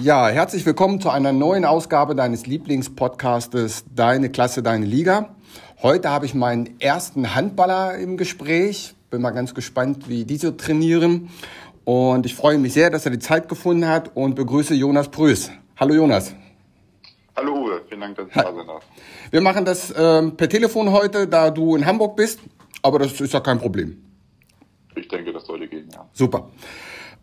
Ja, herzlich willkommen zu einer neuen Ausgabe deines Lieblingspodcastes Deine Klasse, deine Liga. Heute habe ich meinen ersten Handballer im Gespräch. Bin mal ganz gespannt, wie diese trainieren. Und ich freue mich sehr, dass er die Zeit gefunden hat und begrüße Jonas Prüß. Hallo Jonas. Hallo Uwe, vielen Dank, dass ich da sein darf. Wir machen das ähm, per Telefon heute, da du in Hamburg bist, aber das ist ja kein Problem. Ich denke, das sollte gehen, ja. Super.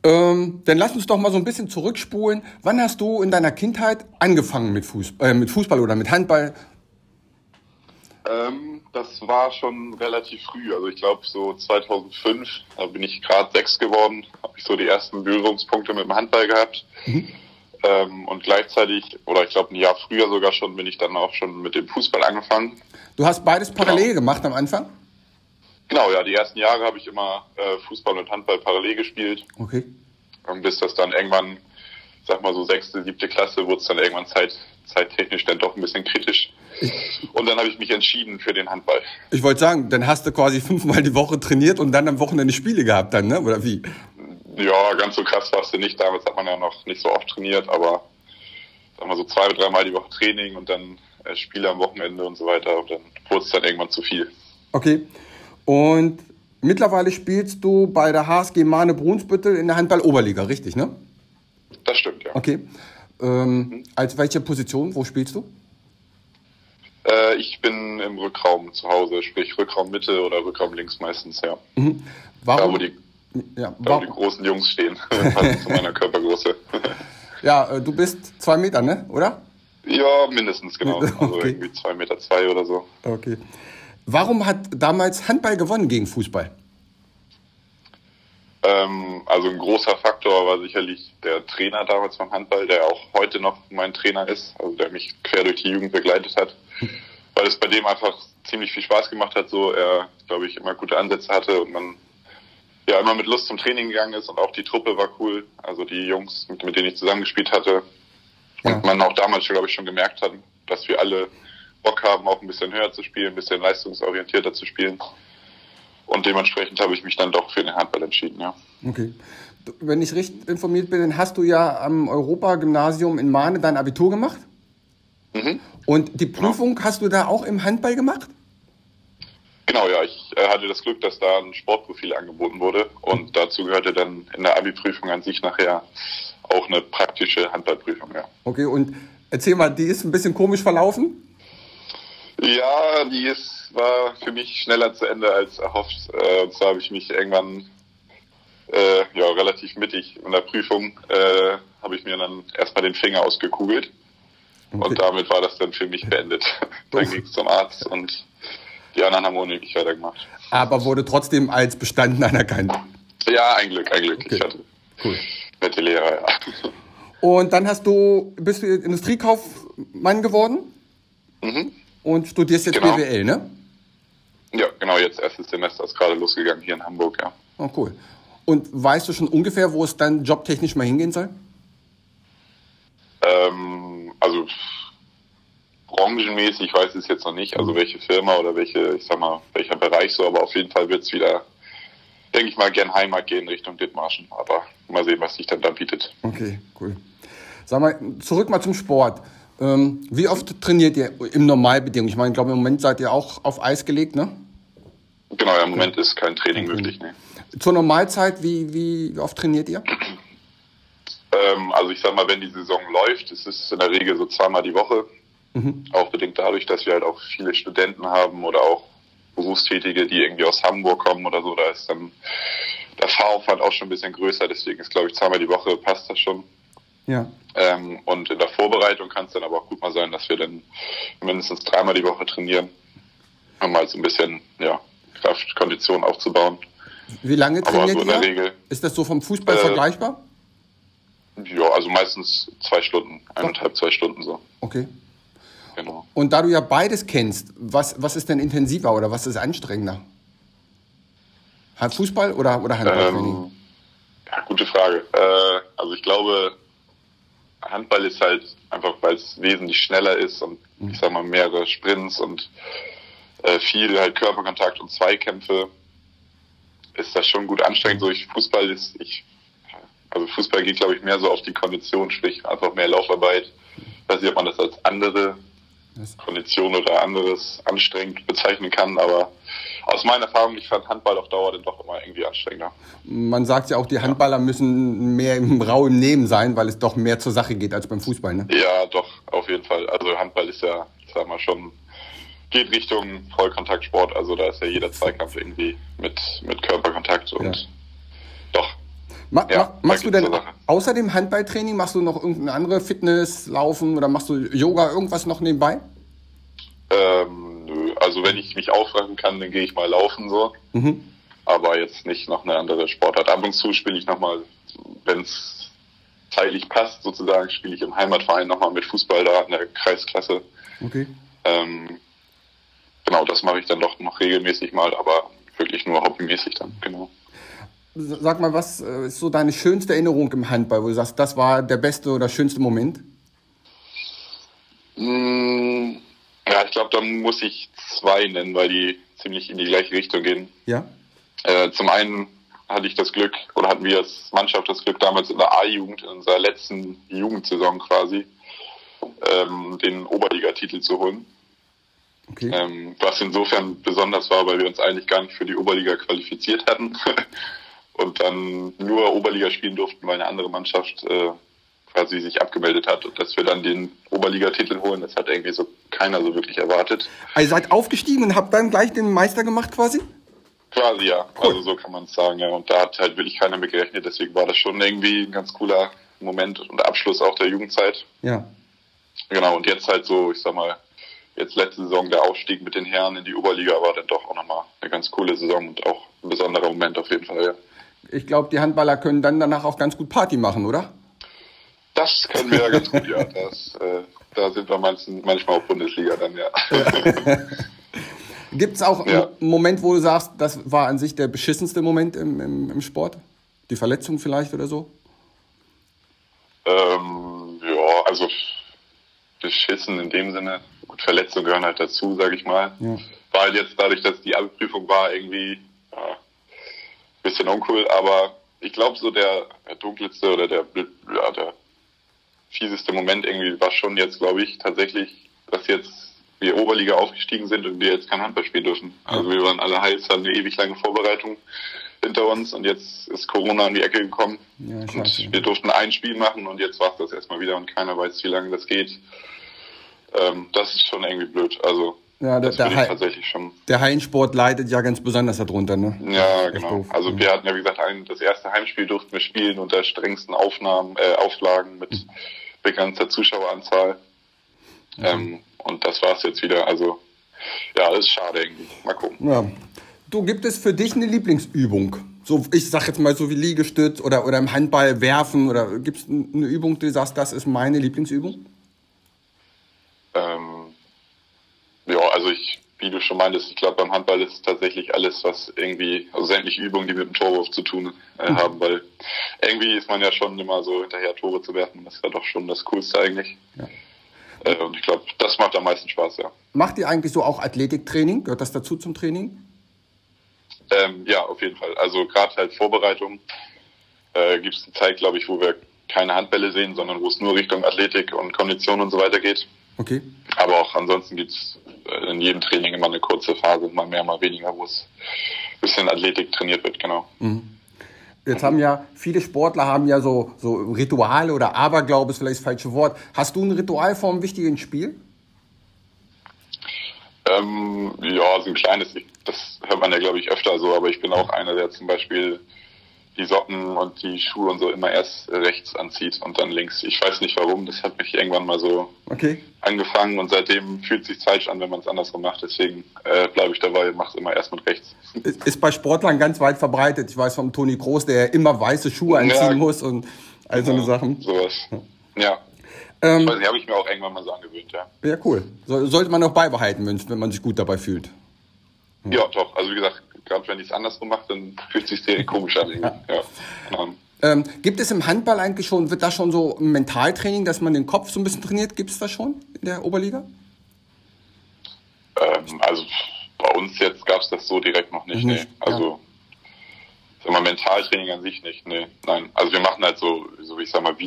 Ähm, dann lass uns doch mal so ein bisschen zurückspulen. Wann hast du in deiner Kindheit angefangen mit, Fuß, äh, mit Fußball oder mit Handball? Ähm, das war schon relativ früh. Also ich glaube so 2005, da bin ich gerade sechs geworden, habe ich so die ersten Berührungspunkte mit dem Handball gehabt. Mhm. Ähm, und gleichzeitig, oder ich glaube ein Jahr früher sogar schon, bin ich dann auch schon mit dem Fußball angefangen. Du hast beides parallel genau. gemacht am Anfang? Genau, ja, die ersten Jahre habe ich immer äh, Fußball und Handball parallel gespielt. Okay. Und bis das dann irgendwann, sag mal so sechste, siebte Klasse, wurde es dann irgendwann zeit, zeittechnisch dann doch ein bisschen kritisch. Und dann habe ich mich entschieden für den Handball. Ich wollte sagen, dann hast du quasi fünfmal die Woche trainiert und dann am Wochenende Spiele gehabt dann, ne? Oder wie? Ja, ganz so krass war es nicht. Damals hat man ja noch nicht so oft trainiert, aber sag mal so zwei, dreimal die Woche Training und dann äh, Spiele am Wochenende und so weiter. Und dann wurde es dann irgendwann zu viel. Okay. Und mittlerweile spielst du bei der HSG Mahne Brunsbüttel in der Handball-Oberliga, richtig, ne? Das stimmt, ja. Okay. Ähm, mhm. Als welche Position? Wo spielst du? Äh, ich bin im Rückraum zu Hause, sprich Rückraum Mitte oder Rückraum links meistens, ja. Mhm. Warum? Da, wo die, ja, da, wo die großen Jungs stehen, zu meiner Körpergröße. ja, äh, du bist zwei Meter, ne? Oder? Ja, mindestens, genau. Also okay. irgendwie zwei Meter zwei oder so. Okay. Warum hat damals Handball gewonnen gegen Fußball? Ähm, also ein großer Faktor war sicherlich der Trainer damals vom Handball, der auch heute noch mein Trainer ist, also der mich quer durch die Jugend begleitet hat, weil es bei dem einfach ziemlich viel Spaß gemacht hat, so er, glaube ich, immer gute Ansätze hatte und man ja immer mit Lust zum Training gegangen ist und auch die Truppe war cool, also die Jungs, mit, mit denen ich zusammengespielt hatte ja. und man auch damals, glaube ich, schon gemerkt hat, dass wir alle Bock haben, auch ein bisschen höher zu spielen, ein bisschen leistungsorientierter zu spielen. Und dementsprechend habe ich mich dann doch für den Handball entschieden, ja. Okay. Wenn ich richtig informiert bin, dann hast du ja am Europa-Gymnasium in Mahne dein Abitur gemacht. Mhm. Und die Prüfung genau. hast du da auch im Handball gemacht? Genau, ja. Ich äh, hatte das Glück, dass da ein Sportprofil angeboten wurde. Und dazu gehörte dann in der Abi-Prüfung an sich nachher auch eine praktische Handballprüfung, ja. Okay, und erzähl mal, die ist ein bisschen komisch verlaufen? Ja, die ist, war für mich schneller zu Ende als erhofft. Äh, und zwar habe ich mich irgendwann äh, ja, relativ mittig in der Prüfung äh, habe ich mir dann erstmal den Finger ausgekugelt. Okay. Und damit war das dann für mich beendet. dann ging es zum Arzt und die anderen haben ohne mich weitergemacht. Aber wurde trotzdem als bestanden anerkannt? Ja, ein Glück, ein Glück. Okay. Ich hatte cool. nette Lehrer, ja. Und dann hast du, bist du Industriekaufmann geworden? Mhm und studierst jetzt genau. BWL, ne? Ja, genau, jetzt erstes Semester ist gerade losgegangen hier in Hamburg, ja. Oh, cool. Und weißt du schon ungefähr, wo es dann jobtechnisch mal hingehen soll? Ähm, also branchenmäßig weiß ich es jetzt noch nicht, also welche Firma oder welche, ich sag mal, welcher Bereich so, aber auf jeden Fall wird es wieder, denke ich mal, gern Heimat gehen Richtung Dithmarschen. Aber mal sehen, was sich dann da bietet. Okay, cool. Sag mal, zurück mal zum Sport. Ähm, wie oft trainiert ihr im Normalbedingungen? Ich meine, ich glaube, im Moment seid ihr auch auf Eis gelegt, ne? Genau, ja, im Moment ist kein Training möglich, ne. Zur Normalzeit, wie, wie oft trainiert ihr? Ähm, also ich sag mal, wenn die Saison läuft, ist es in der Regel so zweimal die Woche. Mhm. Auch bedingt dadurch, dass wir halt auch viele Studenten haben oder auch Berufstätige, die irgendwie aus Hamburg kommen oder so, da ist dann der Fahraufwand auch schon ein bisschen größer, deswegen ist, glaube ich, zweimal die Woche passt das schon. Ja. Ähm, und in der Vorbereitung kann es dann aber auch gut mal sein, dass wir dann mindestens dreimal die Woche trainieren, um mal so ein bisschen ja, Kraft, Kondition aufzubauen. Wie lange trainiert so ihr? Regel, Ist das so vom Fußball äh, vergleichbar? Ja, also meistens zwei Stunden, eineinhalb, zwei Stunden so. Okay. Genau. Und da du ja beides kennst, was, was ist denn intensiver oder was ist anstrengender? Fußball oder, oder Handballtraining? Ähm, ja, gute Frage. Äh, also ich glaube, Handball ist halt einfach, weil es wesentlich schneller ist und mhm. ich sag mal mehrere Sprints und äh, viel halt Körperkontakt und Zweikämpfe, ist das schon gut anstrengend. So ich Fußball ist, ich Also Fußball geht, glaube ich, mehr so auf die Kondition, sprich einfach mehr Laufarbeit. Ich weiß nicht, ob man das als andere Kondition oder anderes anstrengend bezeichnen kann, aber aus meiner Erfahrung, ich fand Handball auf Dauer dann doch immer irgendwie anstrengender. Man sagt ja auch, die Handballer müssen mehr im rauen Nehmen sein, weil es doch mehr zur Sache geht als beim Fußball, ne? Ja, doch, auf jeden Fall. Also Handball ist ja, ich sag mal, schon geht Richtung Vollkontaktsport. Also da ist ja jeder Zweikampf irgendwie mit, mit Körperkontakt und ja. doch. Ma ja, machst du denn außer dem Handballtraining, machst du noch irgendeine andere Fitness, Laufen oder machst du Yoga, irgendwas noch nebenbei? Ähm, nö. Also wenn ich mich aufwachen kann, dann gehe ich mal laufen so. Mhm. Aber jetzt nicht noch eine andere Sportart. Ab und zu spiele ich nochmal, wenn es zeitlich passt, sozusagen, spiele ich im Heimatverein nochmal mit Fußball da in der Kreisklasse. Okay. Ähm, genau, das mache ich dann doch noch regelmäßig mal, aber wirklich nur hobbymäßig dann, genau. Sag mal, was äh, ist so deine schönste Erinnerung im Handball, wo du sagst, das war der beste oder schönste Moment? Mmh, ja, ich glaube, da muss ich zwei nennen, weil die ziemlich in die gleiche Richtung gehen. Ja. Äh, zum einen hatte ich das Glück, oder hatten wir als Mannschaft das Glück, damals in der A-Jugend, in unserer letzten Jugendsaison quasi, ähm, den Oberligatitel zu holen. Okay. Ähm, was insofern besonders war, weil wir uns eigentlich gar nicht für die Oberliga qualifiziert hatten und dann nur Oberliga spielen durften, weil eine andere Mannschaft äh, quasi sich abgemeldet hat und dass wir dann den Oberligatitel holen, das hat irgendwie so keiner so wirklich erwartet. Also seid aufgestiegen und habt dann gleich den Meister gemacht quasi? Quasi, ja. Cool. Also so kann man es sagen, ja. Und da hat halt wirklich keiner mit gerechnet, deswegen war das schon irgendwie ein ganz cooler Moment und Abschluss auch der Jugendzeit. Ja. Genau, und jetzt halt so, ich sag mal, jetzt letzte Saison der Aufstieg mit den Herren in die Oberliga war dann doch auch nochmal eine ganz coole Saison und auch ein besonderer Moment auf jeden Fall, ja. Ich glaube, die Handballer können dann danach auch ganz gut Party machen, oder? Das können wir ja ganz gut, ja. Das, äh, da sind wir manchmal auch Bundesliga dann, ja. Gibt es auch ja. einen Moment, wo du sagst, das war an sich der beschissenste Moment im, im, im Sport? Die Verletzung vielleicht oder so? Ähm, ja, also beschissen in dem Sinne. Gut, Verletzungen gehören halt dazu, sage ich mal. Ja. War halt jetzt dadurch, dass die Abprüfung war, irgendwie ja, bisschen uncool, aber ich glaube so der, der dunkelste oder der, ja, der fieseste Moment irgendwie war schon jetzt, glaube ich, tatsächlich, dass jetzt wir Oberliga aufgestiegen sind und wir jetzt kein Handball spielen dürfen. Also wir waren alle heiß, hatten eine ewig lange Vorbereitung hinter uns und jetzt ist Corona an die Ecke gekommen. Ja, und wir durften ein Spiel machen und jetzt war es das erstmal wieder und keiner weiß, wie lange das geht. Ähm, das ist schon irgendwie blöd. Also ja, der, der, tatsächlich schon. der Hallensport leidet ja ganz besonders darunter, ne? Ja, genau. Also wir hatten ja wie gesagt ein, das erste Heimspiel durften wir spielen unter strengsten Aufnahmen, äh, Auflagen mit mhm. begrenzter Zuschaueranzahl. Ähm, und das war's jetzt wieder. Also ja, das ist schade irgendwie. Mal gucken. Ja. Du, gibt es für dich eine Lieblingsübung? So, ich sag jetzt mal so wie Liegestütz oder, oder im Handball werfen oder gibt es eine Übung, die du sagst, das ist meine Lieblingsübung? Ähm, ja, also ich, wie du schon meintest, ich glaube beim Handball ist es tatsächlich alles, was irgendwie, also sämtliche Übungen, die mit dem Torwurf zu tun äh, mhm. haben, weil irgendwie ist man ja schon immer so hinterher Tore zu werfen. Das ist ja doch schon das Coolste eigentlich. Ja. Äh, und ich glaube, das macht am meisten Spaß, ja. Macht ihr eigentlich so auch Athletiktraining? Gehört das dazu zum Training? Ähm, ja, auf jeden Fall. Also gerade halt Vorbereitung äh, gibt es eine Zeit, glaube ich, wo wir keine Handbälle sehen, sondern wo es nur Richtung Athletik und Kondition und so weiter geht. Okay. Aber auch ansonsten gibt es in jedem Training immer eine kurze Phase, mal mehr, mal weniger, wo es ein bisschen Athletik trainiert wird, genau. Mhm. Jetzt haben ja viele Sportler haben ja so, so Rituale oder Aberglaube ist vielleicht das falsche Wort. Hast du ein Ritual vor einem wichtigen Spiel? Ähm, ja, so ein kleines. Das hört man ja, glaube ich, öfter so. Aber ich bin auch einer, der zum Beispiel die Socken und die Schuhe und so immer erst rechts anzieht und dann links. Ich weiß nicht warum, das hat mich irgendwann mal so okay. angefangen und seitdem fühlt es sich falsch an, wenn man es andersrum macht. Deswegen äh, bleibe ich dabei mache es immer erst mit rechts. Ist bei Sportlern ganz weit verbreitet. Ich weiß vom Toni Groß, der immer weiße Schuhe anziehen ja, muss und all so eine Sachen. Sowas. Ja. Ähm, ich nicht, habe ich mir auch irgendwann mal so angewöhnt, ja. Ja, cool. So, sollte man auch beibehalten, wenn man sich gut dabei fühlt. Ja, doch. Also wie gesagt, gerade wenn ich es andersrum mache, dann fühlt es sich sehr komisch an. Ja. Ja. Ähm, ähm, gibt es im Handball eigentlich schon, wird da schon so ein Mentaltraining, dass man den Kopf so ein bisschen trainiert? Gibt es das schon in der Oberliga? Ähm, also bei uns jetzt gab es das so direkt noch nicht. nicht nee. Also ja. sag mal, Mentaltraining an sich nicht, nee, nein. Also wir machen halt so, so wie ich sag mal,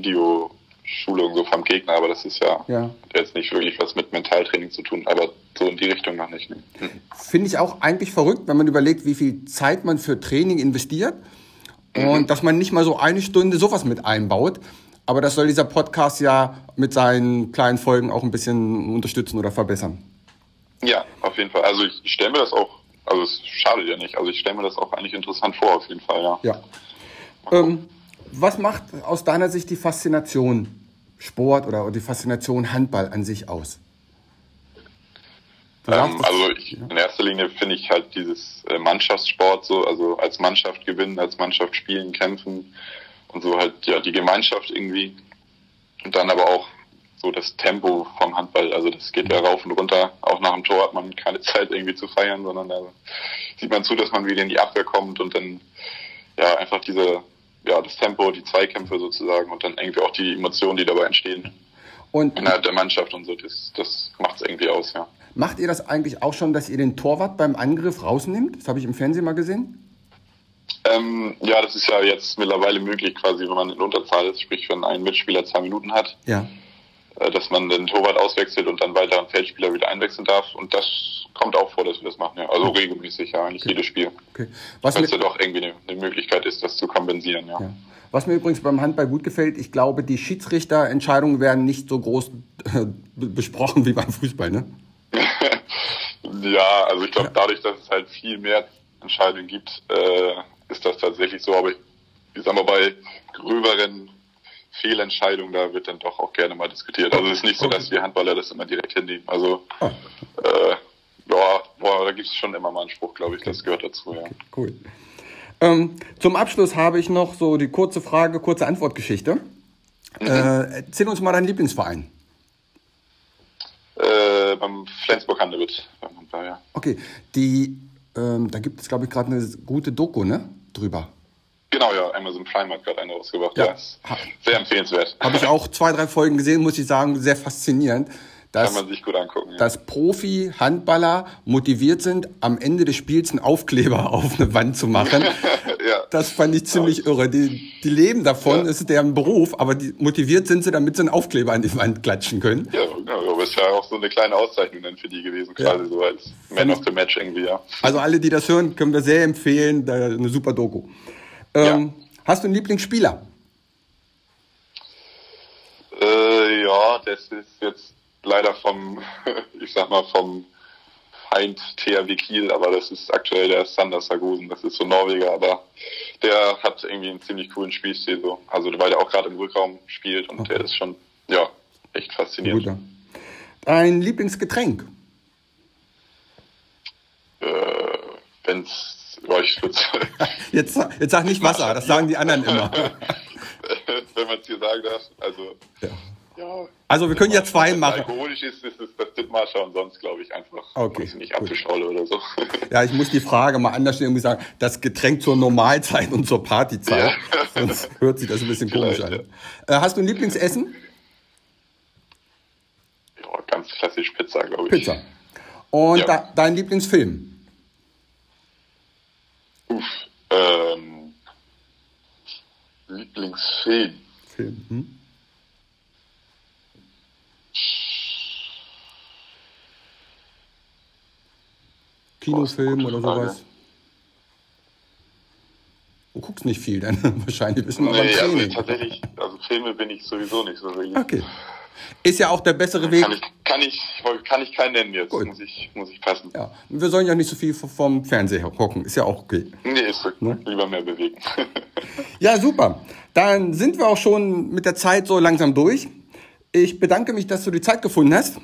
Videoschulung so vom Gegner, aber das ist ja, Ja. jetzt nicht wirklich was mit Mentaltraining zu tun, aber so in die Richtung noch nicht. Nee. Hm. Finde ich auch eigentlich verrückt, wenn man überlegt, wie viel Zeit man für Training investiert und dass man nicht mal so eine Stunde sowas mit einbaut. Aber das soll dieser Podcast ja mit seinen kleinen Folgen auch ein bisschen unterstützen oder verbessern. Ja, auf jeden Fall. Also ich, ich stelle mir das auch, also es schadet ja nicht, also ich stelle mir das auch eigentlich interessant vor, auf jeden Fall, ja. Ja. Ähm, was macht aus deiner Sicht die Faszination Sport oder die Faszination Handball an sich aus? Ähm, also ich, in erster Linie finde ich halt dieses äh, Mannschaftssport so, also als Mannschaft gewinnen, als Mannschaft spielen, kämpfen und so halt ja die Gemeinschaft irgendwie und dann aber auch so das Tempo vom Handball, also das geht ja rauf und runter. Auch nach dem Tor hat man keine Zeit irgendwie zu feiern, sondern da sieht man zu, dass man wieder in die Abwehr kommt und dann ja einfach diese ja das Tempo, die Zweikämpfe sozusagen und dann irgendwie auch die Emotionen, die dabei entstehen und innerhalb der Mannschaft und so, das das macht es irgendwie aus, ja. macht ihr das eigentlich auch schon, dass ihr den Torwart beim Angriff rausnimmt? Das habe ich im Fernsehen mal gesehen. Ähm, ja, das ist ja jetzt mittlerweile möglich, quasi, wenn man in Unterzahl ist, sprich, wenn ein Mitspieler zwei Minuten hat, Ja. Äh, dass man den Torwart auswechselt und dann weiter einen Feldspieler wieder einwechseln darf. Und das kommt auch vor, dass wir das machen, ja. Also regelmäßig, ja, eigentlich jedes Spiel. Okay. Was Weil es ja doch irgendwie eine, eine Möglichkeit ist, das zu kompensieren, ja. ja. Was mir übrigens beim Handball gut gefällt, ich glaube, die Schiedsrichterentscheidungen werden nicht so groß äh, be- besprochen wie beim Fußball, ne? Ja, also ich glaube, dadurch, dass es halt viel mehr Entscheidungen gibt, äh, ist das tatsächlich so. Aber ich, ich sag mal, bei gröberen Fehlentscheidungen, da wird dann doch auch gerne mal diskutiert. Also es ist nicht so, dass wir Handballer das immer direkt hinnehmen. Also Ah, äh, ja, boah, da gibt es schon immer mal einen Spruch, glaube ich, das gehört dazu, ja. cool. Ähm, zum Abschluss habe ich noch so die kurze Frage, kurze Antwortgeschichte. Äh, erzähl uns mal deinen Lieblingsverein. Äh, beim Flensburg Handewitt, ja. Okay, die, ähm, da gibt es, glaube ich, gerade eine gute Doku, ne? Drüber. Genau, ja, Amazon Prime hat gerade eine rausgebracht. Ja. Ja, ist sehr empfehlenswert. Habe ich auch zwei, drei Folgen gesehen, muss ich sagen, sehr faszinierend. Kann Dass, man sich gut angucken. Ja. dass Profi-Handballer motiviert sind, am Ende des Spiels einen Aufkleber auf eine Wand zu machen. ja. Das fand ich ziemlich irre. Die, die leben davon, Ja. das ist deren Beruf, aber die, motiviert sind sie, damit sie einen Aufkleber an die Wand klatschen können. Ja, genau, aber es ist ja auch so eine kleine Auszeichnung dann für die gewesen, quasi so als Man of the Match irgendwie, ja. Also alle, die das hören, können wir sehr empfehlen. Eine super Doku. Ähm, Hast du einen Lieblingsspieler? Äh, ja, das ist jetzt leider vom, ich sag mal, vom Feind THW Kiel, aber das ist aktuell der Sander Sargosen, das ist so Norweger, aber der hat irgendwie einen ziemlich coolen Spielstil so. Also weil der auch gerade im Rückraum spielt und der ist schon, ja, echt faszinierend. Guter. Dein Lieblingsgetränk? Äh, wenn's, ja, ich würd's, Jetzt, jetzt sag nicht Wasser, das sagen die anderen immer. wenn man es hier sagen darf, also, Ja. ja. Also wir können ja zwei Wenn machen. Alkoholisch ist, ist es das Dithmarscher und sonst glaube ich einfach, Okay, weiß nicht. Apfelschorle oder so. Ja, ich muss die Frage mal anders stellen und sagen, das Getränk zur Normalzeit und zur Partyzeit. Sonst hört sich das ein bisschen komisch an. Vielleicht, Äh, hast du ein Lieblingsessen? ja, ganz klassisch Pizza, glaube ich. Pizza. Und Ja. da, dein Lieblingsfilm? Uff, ähm, Lieblingsfilm. Film. Hm? Kinofilm oder sowas? Du guckst nicht viel, dann wahrscheinlich mal beim Nee, also tatsächlich, also Filme bin ich sowieso nicht so wirklich. Okay. Ist ja auch der bessere Weg. Ich, kann ich, kann ich keinen nennen jetzt. Gut. Muss ich, muss ich passen. Ja, wir sollen ja nicht so viel vom Fernseher gucken. Ist ja auch okay. Nee, ist so. Ne? Lieber mehr bewegen. Ja, super. Dann sind wir auch schon mit der Zeit so langsam durch. Ich bedanke mich, dass du die Zeit gefunden hast.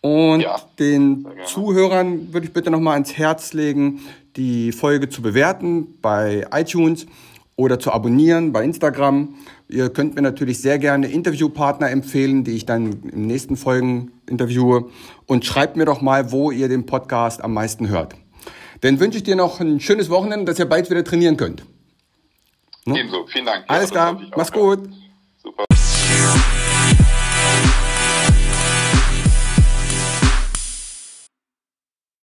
Und Ja, den. Zuhörern würde ich bitte nochmal ans Herz legen, die Folge zu bewerten bei iTunes oder zu abonnieren bei Instagram. Ihr könnt mir natürlich sehr gerne Interviewpartner empfehlen, die ich dann in nächsten Folgen interviewe. Und schreibt mir doch mal, wo ihr den Podcast am meisten hört. Dann wünsche ich dir noch ein schönes Wochenende, dass ihr bald wieder trainieren könnt. Ebenso. Vielen Dank. Alles klar, mach's gut.